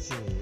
そ。